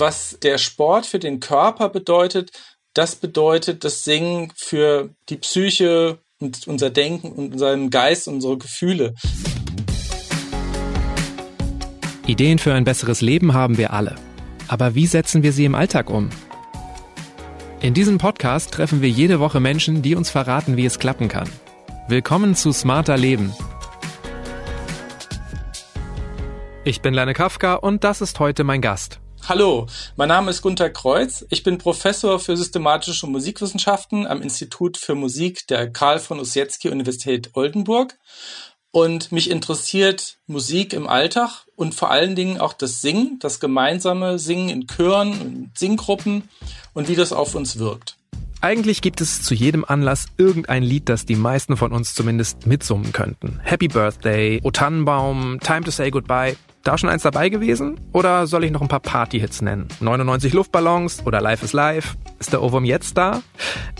Was der Sport für den Körper bedeutet, das bedeutet das Singen für die Psyche und unser Denken und unseren Geist, unsere Gefühle. Ideen für ein besseres Leben haben wir alle. Aber wie setzen wir sie im Alltag um? In diesem Podcast treffen wir jede Woche Menschen, die uns verraten, wie es klappen kann. Willkommen zu Smarter Leben. Ich bin Lerne Kafka und das ist heute mein Gast. Hallo, mein Name ist Gunther Kreuz. Ich bin Professor für systematische Musikwissenschaften am Institut für Musik der Karl von Ossietzky Universität Oldenburg. Und mich interessiert Musik im Alltag und vor allen Dingen auch das Singen, das gemeinsame Singen in Chören und Singgruppen und wie das auf uns wirkt. Eigentlich gibt es zu jedem Anlass irgendein Lied, das die meisten von uns zumindest mitsummen könnten. Happy Birthday, O Tannenbaum, Time to Say Goodbye. Da schon eins dabei gewesen? Oder soll ich noch ein paar Party-Hits nennen? 99 Luftballons oder Life is Life? Ist der Ohrwurm jetzt da?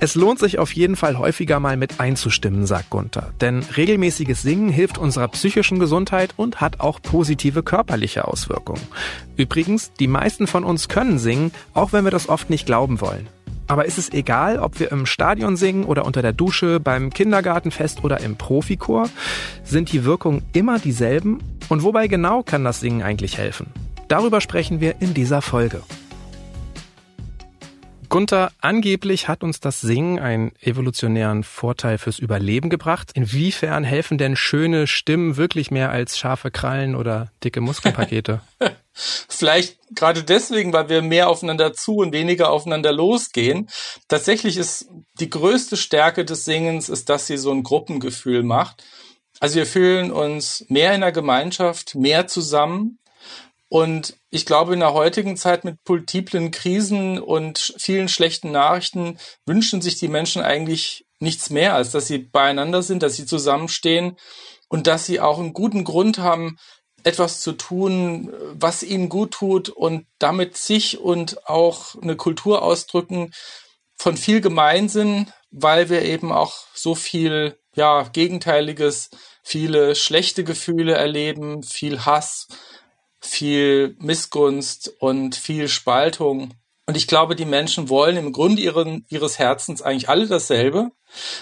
Es lohnt sich auf jeden Fall häufiger mal mit einzustimmen, sagt Gunther. Denn regelmäßiges Singen hilft unserer psychischen Gesundheit und hat auch positive körperliche Auswirkungen. Übrigens, die meisten von uns können singen, auch wenn wir das oft nicht glauben wollen. Aber ist es egal, ob wir im Stadion singen oder unter der Dusche, beim Kindergartenfest oder im Profichor? Sind die Wirkungen immer dieselben? Und wobei genau kann das Singen eigentlich helfen? Darüber sprechen wir in dieser Folge. Gunther, angeblich hat uns das Singen einen evolutionären Vorteil fürs Überleben gebracht. Inwiefern helfen denn schöne Stimmen wirklich mehr als scharfe Krallen oder dicke Muskelpakete? Vielleicht gerade deswegen, weil wir mehr aufeinander zu und weniger aufeinander losgehen. Tatsächlich ist die größte Stärke des Singens, ist, dass sie so ein Gruppengefühl macht. Also wir fühlen uns mehr in der Gemeinschaft, mehr zusammen. Und ich glaube, in der heutigen Zeit mit multiplen Krisen und vielen schlechten Nachrichten wünschen sich die Menschen eigentlich nichts mehr, als dass sie beieinander sind, dass sie zusammenstehen und dass sie auch einen guten Grund haben, etwas zu tun, was ihnen gut tut und damit sich und auch eine Kultur ausdrücken von viel Gemeinsinn, weil wir eben auch so viel, ja, Gegenteiliges, viele schlechte Gefühle erleben, viel Hass, viel Missgunst und viel Spaltung. Und ich glaube, die Menschen wollen im Grunde ihren, ihres Herzens eigentlich alle dasselbe.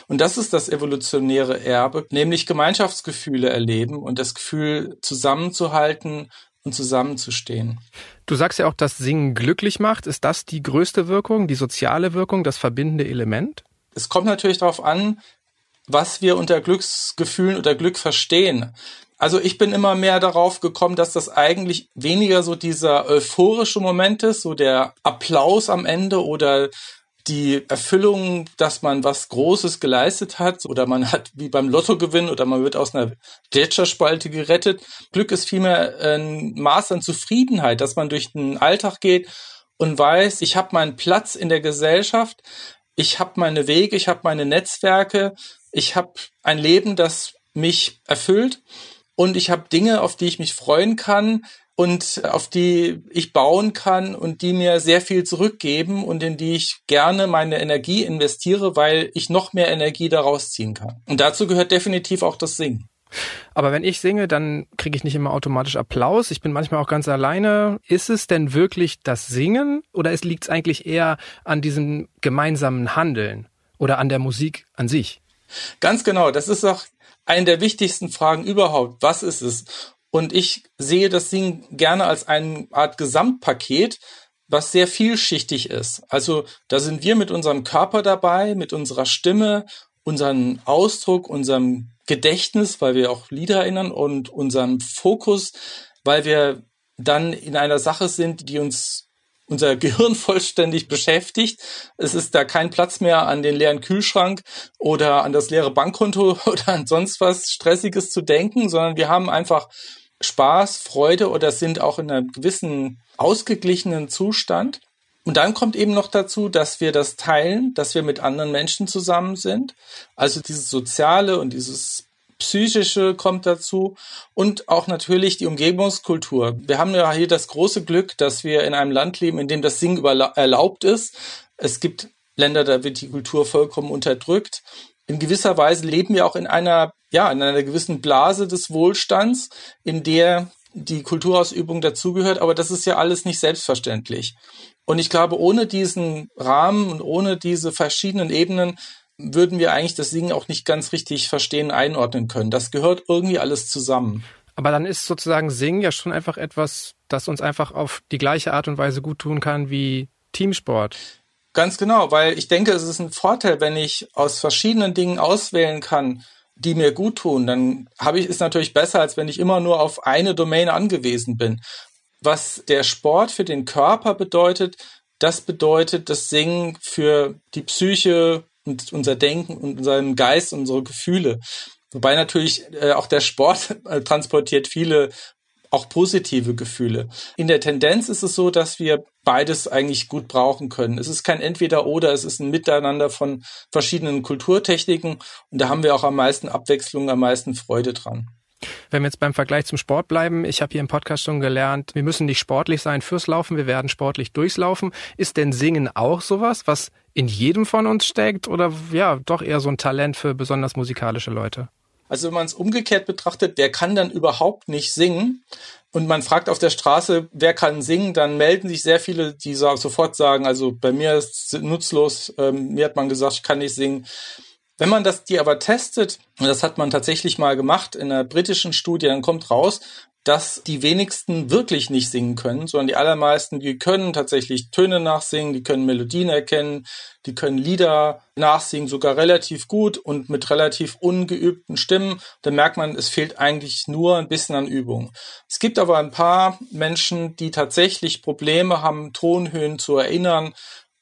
Und das ist das evolutionäre Erbe, nämlich Gemeinschaftsgefühle erleben und das Gefühl zusammenzuhalten und zusammenzustehen. Du sagst ja auch, dass Singen glücklich macht. Ist das die größte Wirkung, die soziale Wirkung, das verbindende Element? Es kommt natürlich darauf an, was wir unter Glücksgefühlen oder Glück verstehen. Also ich bin immer mehr darauf gekommen, dass das eigentlich weniger so dieser euphorische Moment ist, so der Applaus am Ende oder die Erfüllung, dass man was Großes geleistet hat oder man hat wie beim Lottogewinn oder man wird aus einer Gletscherspalte gerettet. Glück ist vielmehr ein Maß an Zufriedenheit, dass man durch den Alltag geht und weiß, ich habe meinen Platz in der Gesellschaft, ich habe meine Wege, ich habe meine Netzwerke, ich habe ein Leben, das mich erfüllt und ich habe Dinge, auf die ich mich freuen kann und auf die ich bauen kann und die mir sehr viel zurückgeben und in die ich gerne meine Energie investiere, weil ich noch mehr Energie daraus ziehen kann. Und dazu gehört definitiv auch das Singen. Aber wenn ich singe, dann kriege ich nicht immer automatisch Applaus. Ich bin manchmal auch ganz alleine. Ist es denn wirklich das Singen oder liegt es eigentlich eher an diesem gemeinsamen Handeln oder an der Musik an sich? Ganz genau. Das ist auch eine der wichtigsten Fragen überhaupt. Was ist es? Und ich sehe das Ding gerne als eine Art Gesamtpaket, was sehr vielschichtig ist. Also da sind wir mit unserem Körper dabei, mit unserer Stimme, unserem Ausdruck, unserem Gedächtnis, weil wir auch Lieder erinnern und unserem Fokus, weil wir dann in einer Sache sind, die uns unser Gehirn vollständig beschäftigt. Es ist da kein Platz mehr an den leeren Kühlschrank oder an das leere Bankkonto oder an sonst was Stressiges zu denken, sondern wir haben einfach Spaß, Freude oder sind auch in einem gewissen ausgeglichenen Zustand. Und dann kommt eben noch dazu, dass wir das teilen, dass wir mit anderen Menschen zusammen sind. Also dieses Soziale und dieses Psychische kommt dazu und auch natürlich die Umgebungskultur. Wir haben ja hier das große Glück, dass wir in einem Land leben, in dem das Singen erlaubt ist. Es gibt Länder, da wird die Kultur vollkommen unterdrückt. In gewisser Weise leben wir auch in einer, ja, in einer gewissen Blase des Wohlstands, in der die Kulturausübung dazugehört, aber das ist ja alles nicht selbstverständlich. Und ich glaube, ohne diesen Rahmen und ohne diese verschiedenen Ebenen würden wir eigentlich das Singen auch nicht ganz richtig verstehen, einordnen können. Das gehört irgendwie alles zusammen. Aber dann ist sozusagen Singen ja schon einfach etwas, das uns einfach auf die gleiche Art und Weise gut tun kann wie Teamsport. Ganz genau, weil ich denke, es ist ein Vorteil, wenn ich aus verschiedenen Dingen auswählen kann, die mir gut tun, dann habe ich es natürlich besser, als wenn ich immer nur auf eine Domain angewiesen bin. Was der Sport für den Körper bedeutet, das bedeutet das Singen für die Psyche und unser Denken und unseren Geist, unsere Gefühle. Wobei natürlich äh, auch der Sport äh, transportiert viele auch positive Gefühle. In der Tendenz ist es so, dass wir beides eigentlich gut brauchen können. Es ist kein Entweder-Oder, es ist ein Miteinander von verschiedenen Kulturtechniken und da haben wir auch am meisten Abwechslung, am meisten Freude dran. Wenn wir jetzt beim Vergleich zum Sport bleiben, ich habe hier im Podcast schon gelernt, wir müssen nicht sportlich sein fürs Laufen, wir werden sportlich durchs Laufen. Ist denn Singen auch sowas, was in jedem von uns steckt oder ja, doch eher so ein Talent für besonders musikalische Leute? Also wenn man es umgekehrt betrachtet, wer kann dann überhaupt nicht singen? Und man fragt auf der Straße, wer kann singen, dann melden sich sehr viele, die sofort sagen, also bei mir ist es nutzlos, ähm, mir hat man gesagt, ich kann nicht singen. Wenn man das die aber testet, und das hat man tatsächlich mal gemacht in einer britischen Studie, dann kommt raus, dass die wenigsten wirklich nicht singen können, sondern die allermeisten, die können tatsächlich Töne nachsingen, die können Melodien erkennen, die können Lieder nachsingen, sogar relativ gut und mit relativ ungeübten Stimmen. Da merkt man, es fehlt eigentlich nur ein bisschen an Übung. Es gibt aber ein paar Menschen, die tatsächlich Probleme haben, Tonhöhen zu erinnern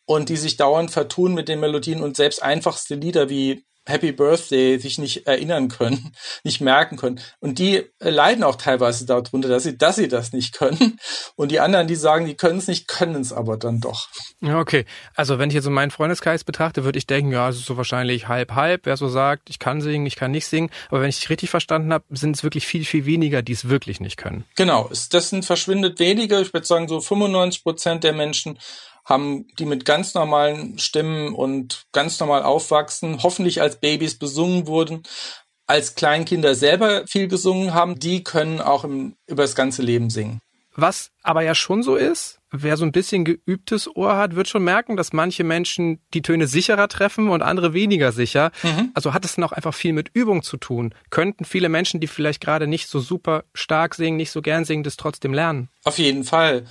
und die sich dauernd vertun mit den Melodien und selbst einfachste Lieder wie Happy Birthday sich nicht erinnern können, nicht merken können. Und die leiden auch teilweise darunter, dass sie, dass sie das nicht können. Und die anderen, die sagen, die können es nicht, können es aber dann doch. Ja, okay. Also wenn ich jetzt so meinen Freundeskreis betrachte, würde ich denken, ja, es ist so wahrscheinlich halb halb, wer so sagt, ich kann singen, ich kann nicht singen. Aber wenn ich dich richtig verstanden habe, sind es wirklich viel, viel weniger, die es wirklich nicht können. Genau. Das sind verschwindet weniger. Ich würde sagen, so 95 Prozent der Menschen haben die mit ganz normalen Stimmen und ganz normal aufwachsen, hoffentlich als Babys besungen wurden, als Kleinkinder selber viel gesungen haben, die können auch im, über das ganze Leben singen. Was aber ja schon so ist, wer so ein bisschen geübtes Ohr hat, wird schon merken, dass manche Menschen die Töne sicherer treffen und andere weniger sicher. Mhm. Also hat es dann auch einfach viel mit Übung zu tun. Könnten viele Menschen, die vielleicht gerade nicht so super stark singen, nicht so gern singen, das trotzdem lernen? Auf jeden Fall.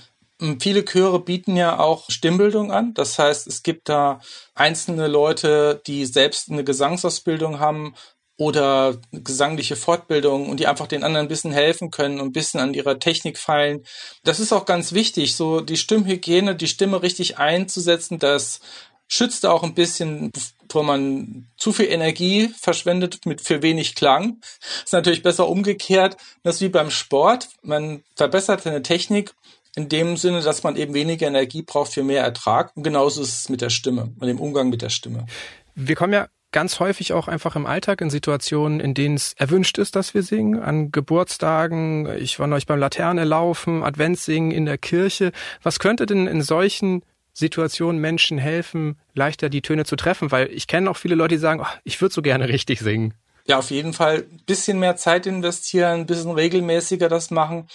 Viele Chöre bieten ja auch Stimmbildung an. Das heißt, es gibt da einzelne Leute, die selbst eine Gesangsausbildung haben oder gesangliche Fortbildung und die einfach den anderen ein bisschen helfen können und ein bisschen an ihrer Technik feilen. Das ist auch ganz wichtig, so die Stimmhygiene, die Stimme richtig einzusetzen, das schützt auch ein bisschen, bevor man zu viel Energie verschwendet mit für wenig Klang. Ist natürlich besser umgekehrt. Das ist wie beim Sport. Man verbessert seine Technik in dem Sinne, dass man eben weniger Energie braucht für mehr Ertrag. Und genauso ist es mit der Stimme und dem Umgang mit der Stimme. Wir kommen ja ganz häufig auch einfach im Alltag in Situationen, in denen es erwünscht ist, dass wir singen. An Geburtstagen, ich war neulich beim Laterne laufen, Adventssingen in der Kirche. Was könnte denn in solchen Situationen Menschen helfen, leichter die Töne zu treffen? Weil ich kenne auch viele Leute, die sagen, oh, ich würde so gerne richtig singen. Ja, auf jeden Fall ein bisschen mehr Zeit investieren, ein bisschen regelmäßiger das machen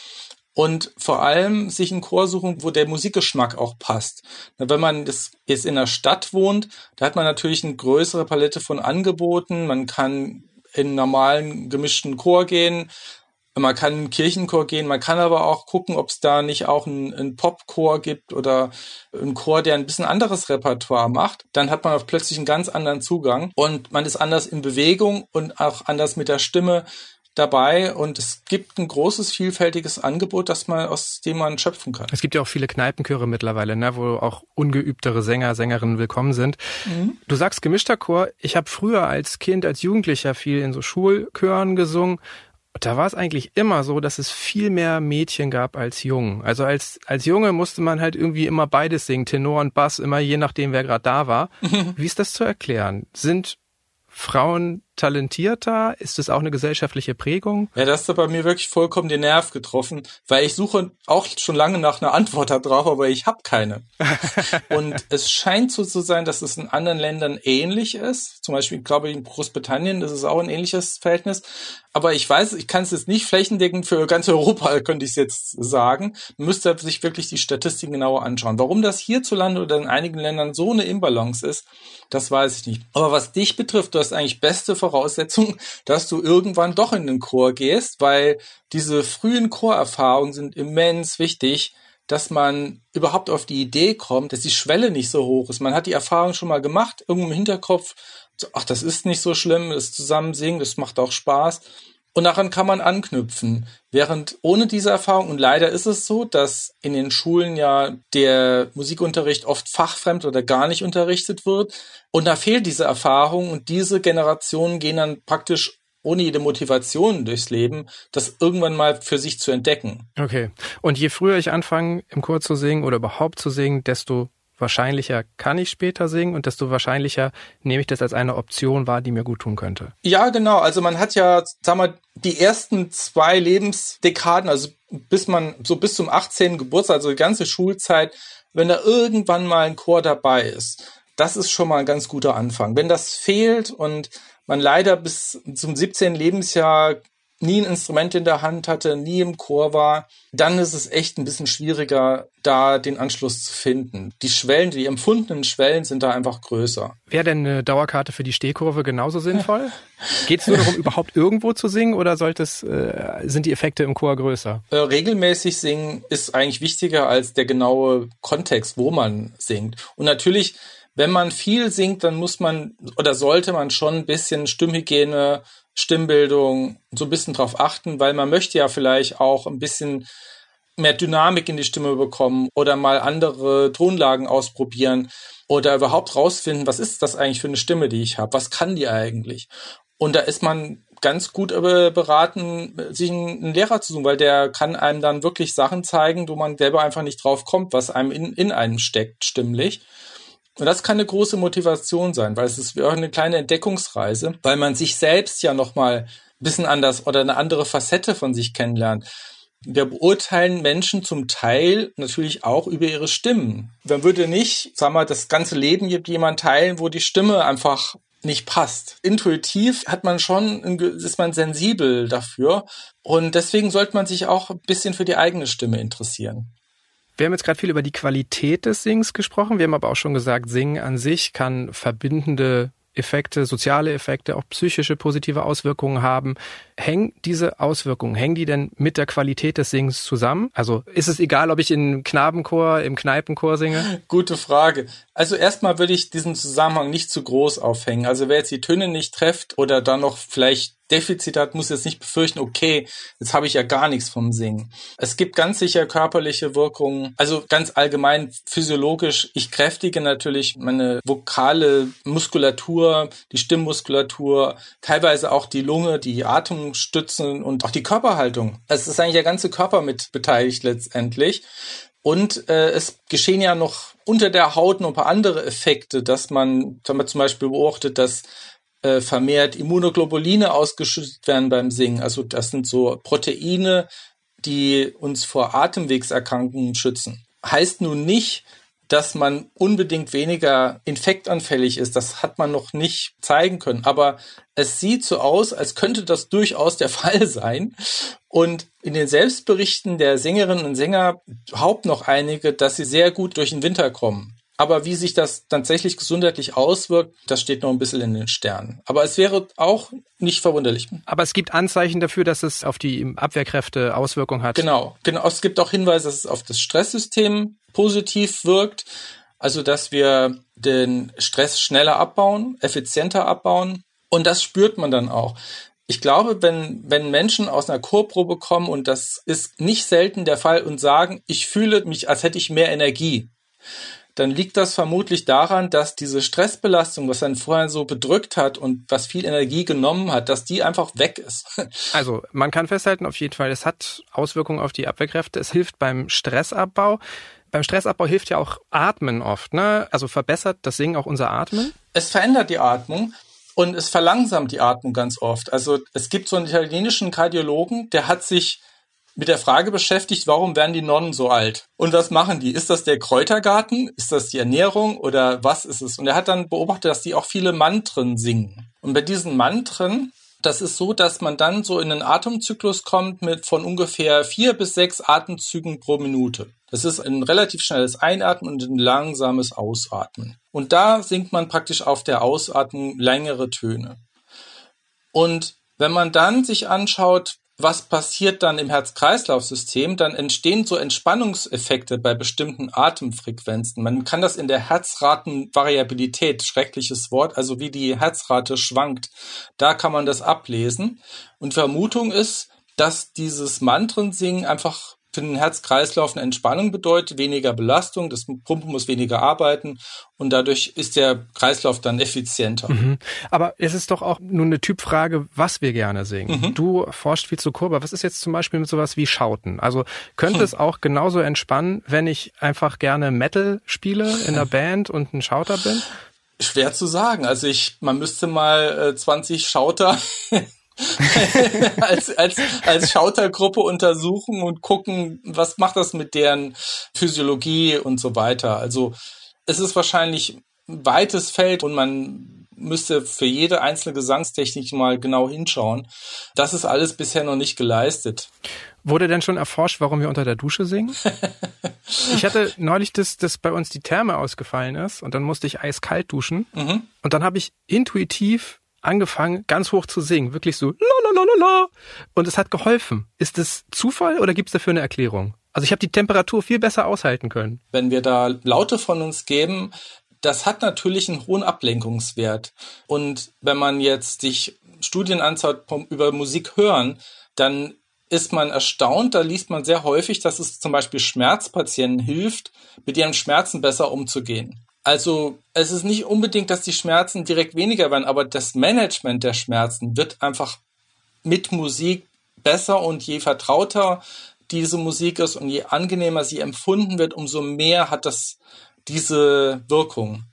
und vor allem sich einen Chor suchen, wo der Musikgeschmack auch passt. Wenn man jetzt in der Stadt wohnt, da hat man natürlich eine größere Palette von Angeboten. Man kann in einen normalen gemischten Chor gehen, man kann in einen Kirchenchor gehen, man kann aber auch gucken, ob es da nicht auch einen, einen Popchor gibt oder einen Chor, der ein bisschen anderes Repertoire macht. Dann hat man plötzlich einen ganz anderen Zugang und man ist anders in Bewegung und auch anders mit der Stimme dabei und es gibt ein großes, vielfältiges Angebot, das man, aus dem man schöpfen kann. Es gibt ja auch viele Kneipenchöre mittlerweile, ne, wo auch ungeübtere Sänger, Sängerinnen willkommen sind. Mhm. Du sagst gemischter Chor. Ich habe früher als Kind, als Jugendlicher viel in so Schulchören gesungen. Da war es eigentlich immer so, dass es viel mehr Mädchen gab als Jungen. Also als, als Junge musste man halt irgendwie immer beides singen, Tenor und Bass, immer je nachdem, wer gerade da war. Wie ist das zu erklären? Sind Frauen talentierter? Ist es auch eine gesellschaftliche Prägung? Ja, das hat bei mir wirklich vollkommen den Nerv getroffen, weil ich suche auch schon lange nach einer Antwort darauf, aber ich habe keine. und es scheint so zu sein, dass es in anderen Ländern ähnlich ist. Zum Beispiel, glaube ich, in Großbritannien ist es auch ein ähnliches Verhältnis. Aber ich weiß, ich kann es jetzt nicht flächendeckend für ganz Europa, könnte ich es jetzt sagen. Man müsste sich wirklich die Statistiken genauer anschauen. Warum das hierzulande oder in einigen Ländern so eine Imbalance ist, das weiß ich nicht. Aber was dich betrifft, du hast eigentlich beste Voraussetzungen, dass du irgendwann doch in den Chor gehst, weil diese frühen Chorerfahrungen sind immens wichtig, dass man überhaupt auf die Idee kommt, dass die Schwelle nicht so hoch ist. Man hat die Erfahrung schon mal gemacht, irgendwo im Hinterkopf, ach, das ist nicht so schlimm, das Zusammensingen, das macht auch Spaß. Und daran kann man anknüpfen. Während ohne diese Erfahrung, und leider ist es so, dass in den Schulen ja der Musikunterricht oft fachfremd oder gar nicht unterrichtet wird. Und da fehlt diese Erfahrung und diese Generationen gehen dann praktisch ohne jede Motivation durchs Leben, das irgendwann mal für sich zu entdecken. Okay. Und je früher ich anfange, im Chor zu singen oder überhaupt zu singen, desto wahrscheinlicher kann ich später singen und desto wahrscheinlicher nehme ich das als eine Option wahr, die mir gut tun könnte. Ja, genau. Also man hat ja, sag mal, die ersten zwei Lebensdekaden, also bis man, so bis zum 18. Geburtstag, also die ganze Schulzeit, wenn da irgendwann mal ein Chor dabei ist, das ist schon mal ein ganz guter Anfang. Wenn das fehlt und man leider bis zum 17. Lebensjahr nie ein Instrument in der Hand hatte, nie im Chor war, dann ist es echt ein bisschen schwieriger, da den Anschluss zu finden. Die Schwellen, die empfundenen Schwellen sind da einfach größer. Wäre denn eine Dauerkarte für die Stehkurve genauso sinnvoll? Geht es nur darum, überhaupt irgendwo zu singen oder sollte es, äh, sind die Effekte im Chor größer? Äh, regelmäßig singen ist eigentlich wichtiger als der genaue Kontext, wo man singt. Und natürlich wenn man viel singt, dann muss man oder sollte man schon ein bisschen Stimmhygiene, Stimmbildung so ein bisschen drauf achten, weil man möchte ja vielleicht auch ein bisschen mehr Dynamik in die Stimme bekommen oder mal andere Tonlagen ausprobieren oder überhaupt rausfinden, was ist das eigentlich für eine Stimme, die ich habe? Was kann die eigentlich? Und da ist man ganz gut beraten, sich einen Lehrer zu suchen, weil der kann einem dann wirklich Sachen zeigen, wo man selber einfach nicht drauf kommt, was einem in, in einem steckt, stimmlich. Und das kann eine große Motivation sein, weil es ist auch eine kleine Entdeckungsreise, weil man sich selbst ja nochmal ein bisschen anders oder eine andere Facette von sich kennenlernt. Wir beurteilen Menschen zum Teil natürlich auch über ihre Stimmen. Man würde nicht, sagen wir, das ganze Leben jemand teilen, wo die Stimme einfach nicht passt. Intuitiv hat man schon, ist man sensibel dafür. Und deswegen sollte man sich auch ein bisschen für die eigene Stimme interessieren. Wir haben jetzt gerade viel über die Qualität des Singens gesprochen. Wir haben aber auch schon gesagt, Singen an sich kann verbindende Effekte, soziale Effekte, auch psychische positive Auswirkungen haben. Hängen diese Auswirkungen, hängen die denn mit der Qualität des Singens zusammen? Also ist es egal, ob ich im Knabenchor, im Kneipenchor singe? Gute Frage. Also erstmal würde ich diesen Zusammenhang nicht zu groß aufhängen. Also wer jetzt die Töne nicht trifft oder dann noch vielleicht Defizit hat, muss jetzt nicht befürchten, okay, jetzt habe ich ja gar nichts vom Singen. Es gibt ganz sicher körperliche Wirkungen, also ganz allgemein physiologisch. Ich kräftige natürlich meine vokale Muskulatur, die Stimmmuskulatur, teilweise auch die Lunge, die Atemstützen und auch die Körperhaltung. Es ist eigentlich der ganze Körper mit beteiligt letztendlich. Und äh, es geschehen ja noch unter der Haut noch ein paar andere Effekte, dass man, wenn man zum Beispiel beobachtet, dass äh, vermehrt Immunoglobuline ausgeschüttet werden beim Singen. Also das sind so Proteine, die uns vor Atemwegserkrankungen schützen. Heißt nun nicht, dass man unbedingt weniger infektanfällig ist. Das hat man noch nicht zeigen können. Aber es sieht so aus, als könnte das durchaus der Fall sein. Und in den Selbstberichten der Sängerinnen und Sänger behaupten noch einige, dass sie sehr gut durch den Winter kommen. Aber wie sich das tatsächlich gesundheitlich auswirkt, das steht noch ein bisschen in den Sternen. Aber es wäre auch nicht verwunderlich. Aber es gibt Anzeichen dafür, dass es auf die Abwehrkräfte Auswirkungen hat. Genau, genau. Es gibt auch Hinweise, dass es auf das Stresssystem positiv wirkt. Also, dass wir den Stress schneller abbauen, effizienter abbauen. Und das spürt man dann auch. Ich glaube, wenn, wenn Menschen aus einer Chorprobe kommen, und das ist nicht selten der Fall, und sagen, ich fühle mich, als hätte ich mehr Energie, dann liegt das vermutlich daran, dass diese Stressbelastung, was einen vorher so bedrückt hat und was viel Energie genommen hat, dass die einfach weg ist. Also man kann festhalten, auf jeden Fall, es hat Auswirkungen auf die Abwehrkräfte. Es hilft beim Stressabbau. Beim Stressabbau hilft ja auch Atmen oft, ne? Also verbessert das Singen auch unser Atmen? Es verändert die Atmung. und es verlangsamt die Atmung ganz oft. Also es gibt so einen italienischen Kardiologen, der hat sich mit der Frage beschäftigt, warum werden die Nonnen so alt? Und was machen die? Ist das der Kräutergarten? Ist das die Ernährung oder was ist es? Und er hat dann beobachtet, dass die auch viele Mantren singen. Und bei diesen Mantren, das ist so, dass man dann so in einen Atemzyklus kommt mit von ungefähr vier bis sechs Atemzügen pro Minute. Das ist ein relativ schnelles Einatmen und ein langsames Ausatmen. Und da singt man praktisch auf der Ausatmung längere Töne. Und wenn man dann sich anschaut, was passiert dann im Herz-Kreislauf-System? Dann entstehen so Entspannungseffekte bei bestimmten Atemfrequenzen. Man kann das in der Herzratenvariabilität, schreckliches Wort, also wie die Herzrate schwankt, da kann man das ablesen. Und Vermutung ist, dass dieses Mantrensingen einfach für den Herzkreislauf eine Entspannung bedeutet, weniger Belastung, das Pumpen muss weniger arbeiten und dadurch ist der Kreislauf dann effizienter. Mhm. Aber es ist doch auch nur eine Typfrage, was wir gerne singen. Mhm. Du forschst viel zu Kurve. Was ist jetzt zum Beispiel mit sowas wie Schauten? Also könnte hm. es auch genauso entspannen, wenn ich einfach gerne Metal spiele in der Band und ein Schauter bin? Schwer zu sagen. Also ich, man müsste mal äh, 20 Schauter als, als, als Schautergruppe untersuchen und gucken, was macht das mit deren Physiologie und so weiter. Also es ist wahrscheinlich ein weites Feld und man müsste für jede einzelne Gesangstechnik mal genau hinschauen. Das ist alles bisher noch nicht geleistet. Wurde denn schon erforscht, warum wir unter der Dusche singen? ich hatte neulich, dass, dass bei uns die Therme ausgefallen ist und dann musste ich eiskalt duschen. Mhm. Und dann habe ich intuitiv angefangen, ganz hoch zu singen. Wirklich so la la la la Und es hat geholfen. Ist es Zufall oder gibt es dafür eine Erklärung? Also ich habe die Temperatur viel besser aushalten können. Wenn wir da Laute von uns geben, das hat natürlich einen hohen Ablenkungswert. Und wenn man jetzt sich Studien anschaut über Musik hören, dann ist man erstaunt, da liest man sehr häufig, dass es zum Beispiel Schmerzpatienten hilft, mit ihren Schmerzen besser umzugehen. Also es ist nicht unbedingt, dass die Schmerzen direkt weniger werden, aber das Management der Schmerzen wird einfach mit Musik besser und je vertrauter diese Musik ist und je angenehmer sie empfunden wird, umso mehr hat das diese Wirkung.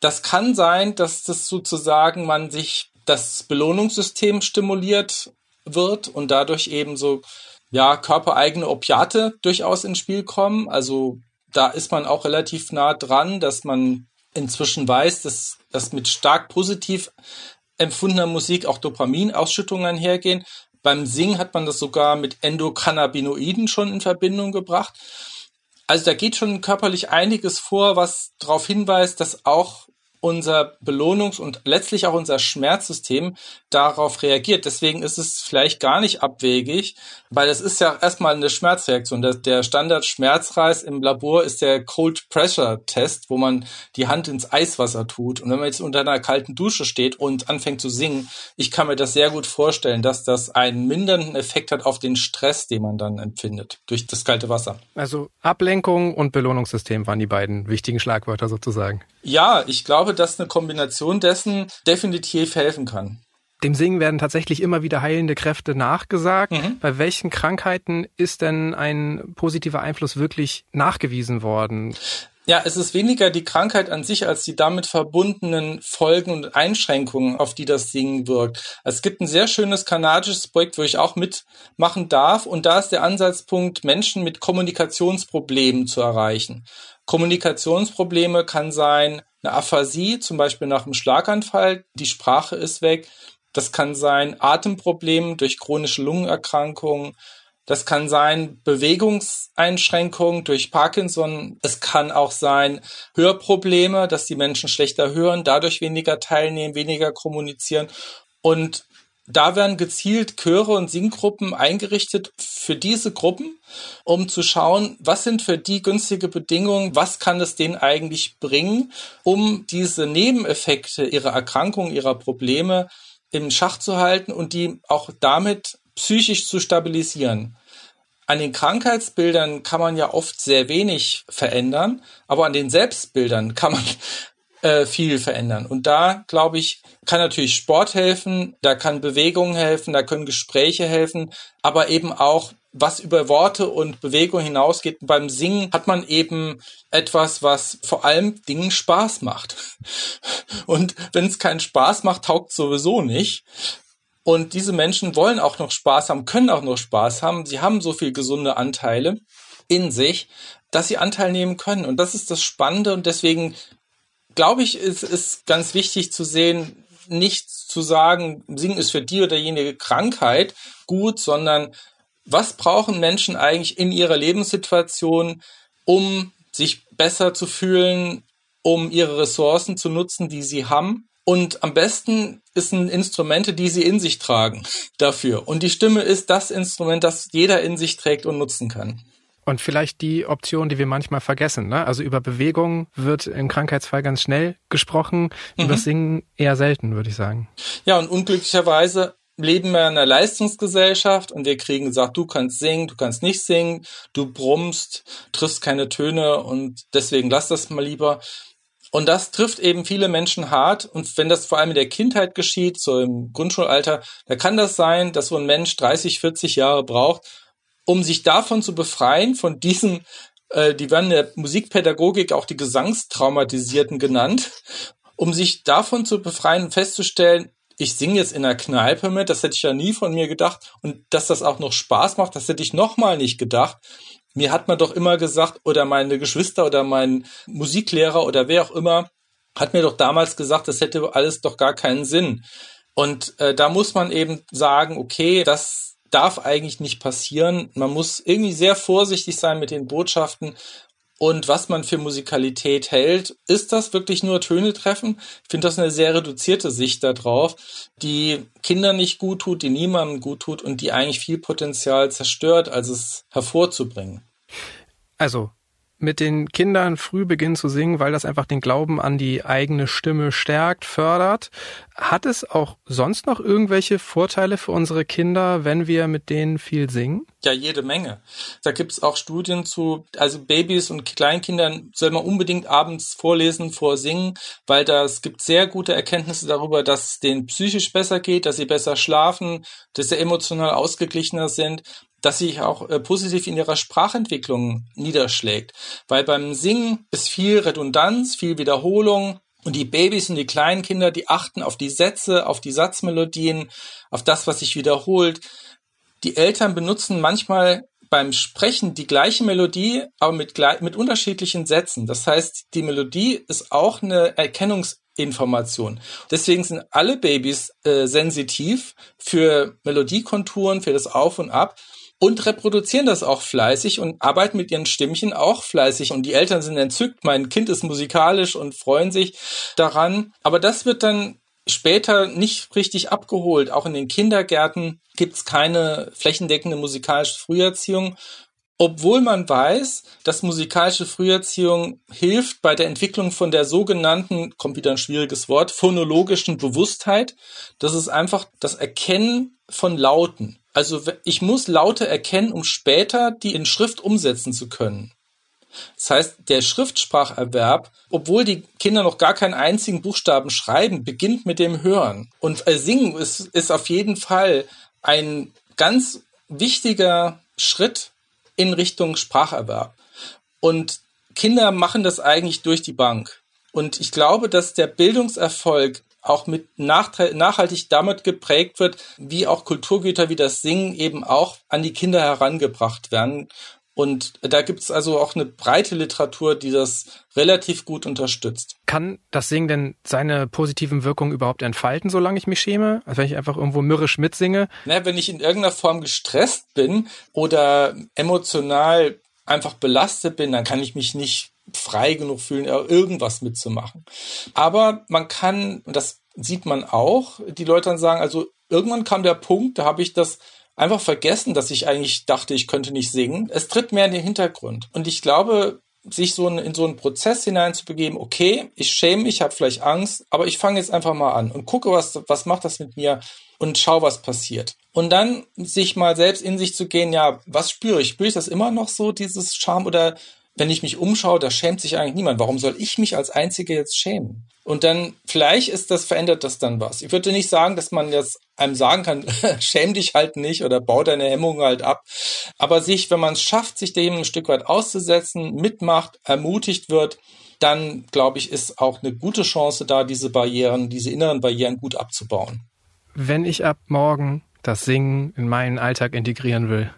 Das kann sein, dass das sozusagen man sich das Belohnungssystem stimuliert wird und dadurch eben so ja körpereigene Opiate durchaus ins Spiel kommen, also da ist man auch relativ nah dran, dass man inzwischen weiß, dass, dass mit stark positiv empfundener Musik auch Dopaminausschüttungen einhergehen. Beim Singen hat man das sogar mit Endokannabinoiden schon in Verbindung gebracht. Also da geht schon körperlich einiges vor, was darauf hinweist, dass auch unser Belohnungs- und letztlich auch unser Schmerzsystem darauf reagiert. Deswegen ist es vielleicht gar nicht abwegig, weil es ist ja erstmal eine Schmerzreaktion. Der, Standard-Schmerzreiz im Labor ist der Cold Pressure Test, wo man die Hand ins Eiswasser tut. Und wenn man jetzt unter einer kalten Dusche steht und anfängt zu singen, ich kann mir das sehr gut vorstellen, dass das einen mindernden Effekt hat auf den Stress, den man dann empfindet durch das kalte Wasser. Also Ablenkung und Belohnungssystem waren die beiden wichtigen Schlagwörter sozusagen. Ja, ich glaube, dass eine Kombination dessen definitiv helfen kann. Dem Singen werden tatsächlich immer wieder heilende Kräfte nachgesagt. Mhm. Bei welchen Krankheiten ist denn ein positiver Einfluss wirklich nachgewiesen worden? Ja, es ist weniger die Krankheit an sich als die damit verbundenen Folgen und Einschränkungen, auf die das Singen wirkt. Es gibt ein sehr schönes kanadisches Projekt, wo ich auch mitmachen darf. Und da ist der Ansatzpunkt, Menschen mit Kommunikationsproblemen zu erreichen. Kommunikationsprobleme kann sein eine Aphasie, zum Beispiel nach einem Schlaganfall, die Sprache ist weg. Das kann sein Atemprobleme durch chronische Lungenerkrankungen. Das kann sein Bewegungseinschränkungen durch Parkinson. Es kann auch sein Hörprobleme, dass die Menschen schlechter hören, dadurch weniger teilnehmen, weniger kommunizieren. Und da werden gezielt Chöre und Singgruppen eingerichtet für diese Gruppen, um zu schauen, was sind für die günstige Bedingungen, was kann es denen eigentlich bringen, um diese Nebeneffekte ihrer Erkrankung, ihrer Probleme im Schach zu halten und die auch damit psychisch zu stabilisieren. An den Krankheitsbildern kann man ja oft sehr wenig verändern, aber an den Selbstbildern kann man äh, viel verändern. Und da, glaube ich, kann natürlich Sport helfen, da kann Bewegung helfen, da können Gespräche helfen, aber eben auch was über Worte und Bewegung hinausgeht. beim Singen hat man eben etwas, was vor allem Dingen Spaß macht. Und wenn es keinen Spaß macht, taugt sowieso nicht. Und diese Menschen wollen auch noch Spaß haben, können auch noch Spaß haben. Sie haben so viel gesunde Anteile in sich, dass sie Anteil nehmen können. Und das ist das Spannende. Und deswegen glaube ich, ist es ganz wichtig zu sehen, nicht zu sagen, Singen ist für die oder jene Krankheit gut, sondern was brauchen Menschen eigentlich in ihrer Lebenssituation, um sich besser zu fühlen, um ihre Ressourcen zu nutzen, die sie haben. Und am besten ist ein Instrumente, die sie in sich tragen dafür. Und die Stimme ist das Instrument, das jeder in sich trägt und nutzen kann. Und vielleicht die Option, die wir manchmal vergessen. Ne? Also über Bewegung wird im Krankheitsfall ganz schnell gesprochen, mhm. über Singen eher selten, würde ich sagen. Ja, und unglücklicherweise leben wir in einer Leistungsgesellschaft und wir kriegen gesagt, du kannst singen, du kannst nicht singen, du brummst, triffst keine Töne und deswegen lass das mal lieber. Und das trifft eben viele Menschen hart. Und wenn das vor allem in der Kindheit geschieht, so im Grundschulalter, da kann das sein, dass so ein Mensch 30, 40 Jahre braucht, um sich davon zu befreien, von diesen, äh, die werden in der Musikpädagogik auch die Gesangstraumatisierten genannt, um sich davon zu befreien und festzustellen, ich singe jetzt in der Kneipe mit, das hätte ich ja nie von mir gedacht. Und dass das auch noch Spaß macht, das hätte ich nochmal nicht gedacht. Mir hat man doch immer gesagt, oder meine Geschwister oder mein Musiklehrer oder wer auch immer, hat mir doch damals gesagt, das hätte alles doch gar keinen Sinn. Und äh, da muss man eben sagen, okay, das darf eigentlich nicht passieren. Man muss irgendwie sehr vorsichtig sein mit den Botschaften und was man für Musikalität hält. Ist das wirklich nur Töne treffen? Ich finde das eine sehr reduzierte Sicht darauf, die Kindern nicht gut tut, die niemandem gut tut und die eigentlich viel Potenzial zerstört, als es hervorzubringen. Also mit den Kindern früh beginnen zu singen, weil das einfach den Glauben an die eigene Stimme stärkt, fördert. Hat es auch sonst noch irgendwelche Vorteile für unsere Kinder, wenn wir mit denen viel singen? Ja, jede Menge. Da gibt's auch Studien zu, also Babys und Kleinkindern soll man unbedingt abends vorlesen, vorsingen, weil das gibt sehr gute Erkenntnisse darüber, dass es denen psychisch besser geht, dass sie besser schlafen, dass sie emotional ausgeglichener sind dass sich auch äh, positiv in ihrer Sprachentwicklung niederschlägt. Weil beim Singen ist viel Redundanz, viel Wiederholung. Und die Babys und die kleinen Kinder, die achten auf die Sätze, auf die Satzmelodien, auf das, was sich wiederholt. Die Eltern benutzen manchmal beim Sprechen die gleiche Melodie, aber mit, mit unterschiedlichen Sätzen. Das heißt, die Melodie ist auch eine Erkennungsinformation. Deswegen sind alle Babys äh, sensitiv für Melodiekonturen, für das Auf und Ab und reproduzieren das auch fleißig und arbeiten mit ihren Stimmchen auch fleißig. Und die Eltern sind entzückt, mein Kind ist musikalisch und freuen sich daran. Aber das wird dann später nicht richtig abgeholt. Auch in den Kindergärten gibt's keine flächendeckende musikalische Früherziehung. Obwohl man weiß, dass musikalische Früherziehung hilft bei der Entwicklung von der sogenannten, kommt wieder ein schwieriges Wort, phonologischen Bewusstheit. Das ist einfach das Erkennen von Lauten. Also ich muss Laute erkennen, um später die in Schrift umsetzen zu können. Das heißt, der Schriftspracherwerb, obwohl die Kinder noch gar keinen einzigen Buchstaben schreiben, beginnt mit dem Hören. Und äh, Singen ist, ist auf jeden Fall ein ganz wichtiger Schritt in Richtung Spracherwerb. Und Kinder machen das eigentlich durch die Bank. Und ich glaube, dass der Bildungserfolg auch mit nachhaltig damit geprägt wird, wie auch Kulturgüter wie das Singen eben auch an die Kinder herangebracht werden. Und da gibt es also auch eine breite Literatur, die das relativ gut unterstützt. Kann das Singen denn seine positiven Wirkungen überhaupt entfalten, solange ich mich schäme? Also wenn ich einfach irgendwo mürrisch mitsinge? Na, wenn ich in irgendeiner Form gestresst bin oder emotional einfach belastet bin, dann kann ich mich nicht frei genug fühlen, irgendwas mitzumachen. Aber man kann, und das sieht man auch, die Leute dann sagen, also irgendwann kam der Punkt, da habe ich das einfach vergessen, dass ich eigentlich dachte, ich könnte nicht singen. Es tritt mehr in den Hintergrund. Und ich glaube, sich so in so einen Prozess hineinzubegeben, okay, ich schäme mich, habe vielleicht Angst, aber ich fange jetzt einfach mal an und gucke, was, was macht das mit mir und schau, was passiert. Und dann sich mal selbst in sich zu gehen, ja, was spüre ich? Spüre ich das immer noch so, dieses Charme, oder wenn ich mich umschaue, da schämt sich eigentlich niemand. Warum soll ich mich als Einzige jetzt schämen? Und dann, vielleicht ist das, verändert das dann was. Ich würde nicht sagen, dass man jetzt einem sagen kann, schäm dich halt nicht oder bau deine Hemmungen halt ab. Aber sich, wenn man es schafft, sich dem ein Stück weit auszusetzen, mitmacht, ermutigt wird, dann glaube ich, ist auch eine gute Chance da, diese Barrieren, diese inneren Barrieren gut abzubauen. Wenn ich ab morgen das Singen in meinen Alltag integrieren will,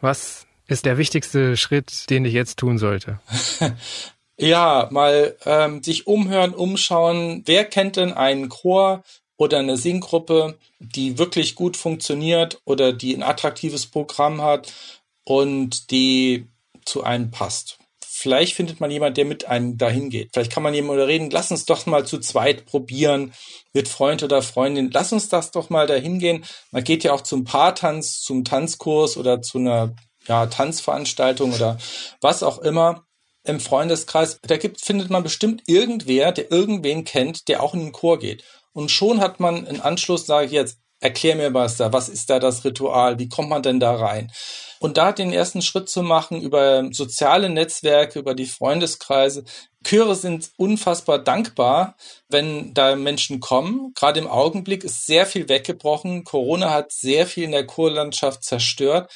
was ist der wichtigste Schritt, den ich jetzt tun sollte? ja, mal ähm, sich umhören, umschauen. Wer kennt denn einen Chor oder eine Singgruppe, die wirklich gut funktioniert oder die ein attraktives Programm hat und die zu einem passt? Vielleicht findet man jemand, der mit einem dahin geht. Vielleicht kann man jemand reden, lass uns doch mal zu zweit probieren mit Freund oder Freundin. Lass uns das doch mal dahin gehen. Man geht ja auch zum Paartanz, zum Tanzkurs oder zu einer ja, Tanzveranstaltung oder was auch immer im Freundeskreis, da gibt, findet man bestimmt irgendwer, der irgendwen kennt, der auch in den Chor geht. Und schon hat man einen Anschluss, sage ich jetzt, erklär mir was da, was ist da das Ritual, wie kommt man denn da rein? Und da den ersten Schritt zu machen über soziale Netzwerke, über die Freundeskreise. Chöre sind unfassbar dankbar, wenn da Menschen kommen. Gerade im Augenblick ist sehr viel weggebrochen. Corona hat sehr viel in der Chorlandschaft zerstört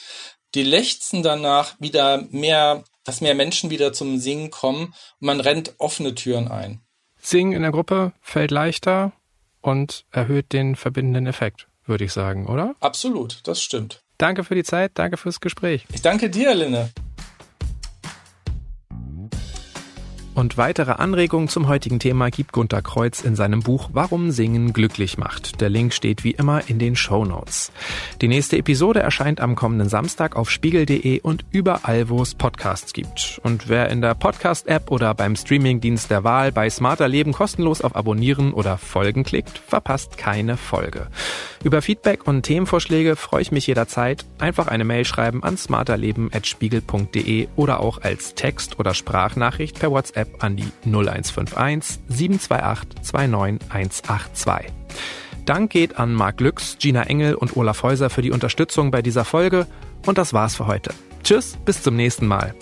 die lechzen danach wieder mehr, dass mehr Menschen wieder zum Singen kommen und man rennt offene Türen ein. Singen in der Gruppe fällt leichter und erhöht den verbindenden Effekt, würde ich sagen, oder? Absolut, das stimmt. Danke für die Zeit, danke fürs Gespräch. Ich danke dir, Linne. Und weitere Anregungen zum heutigen Thema gibt Gunter Kreuz in seinem Buch Warum Singen glücklich macht. Der Link steht wie immer in den Show Notes. Die nächste Episode erscheint am kommenden Samstag auf spiegel.de und überall, wo es Podcasts gibt. Und wer in der Podcast-App oder beim Streamingdienst der Wahl bei Smarter Leben kostenlos auf Abonnieren oder Folgen klickt, verpasst keine Folge. Über Feedback und Themenvorschläge freue ich mich jederzeit. Einfach eine Mail schreiben an smarterleben.spiegel.de oder auch als Text- oder Sprachnachricht per WhatsApp an die 0151 728 29182. Dank geht an Marc Lüx, Gina Engel und Olaf Häuser für die Unterstützung bei dieser Folge und das war's für heute. Tschüss, bis zum nächsten Mal.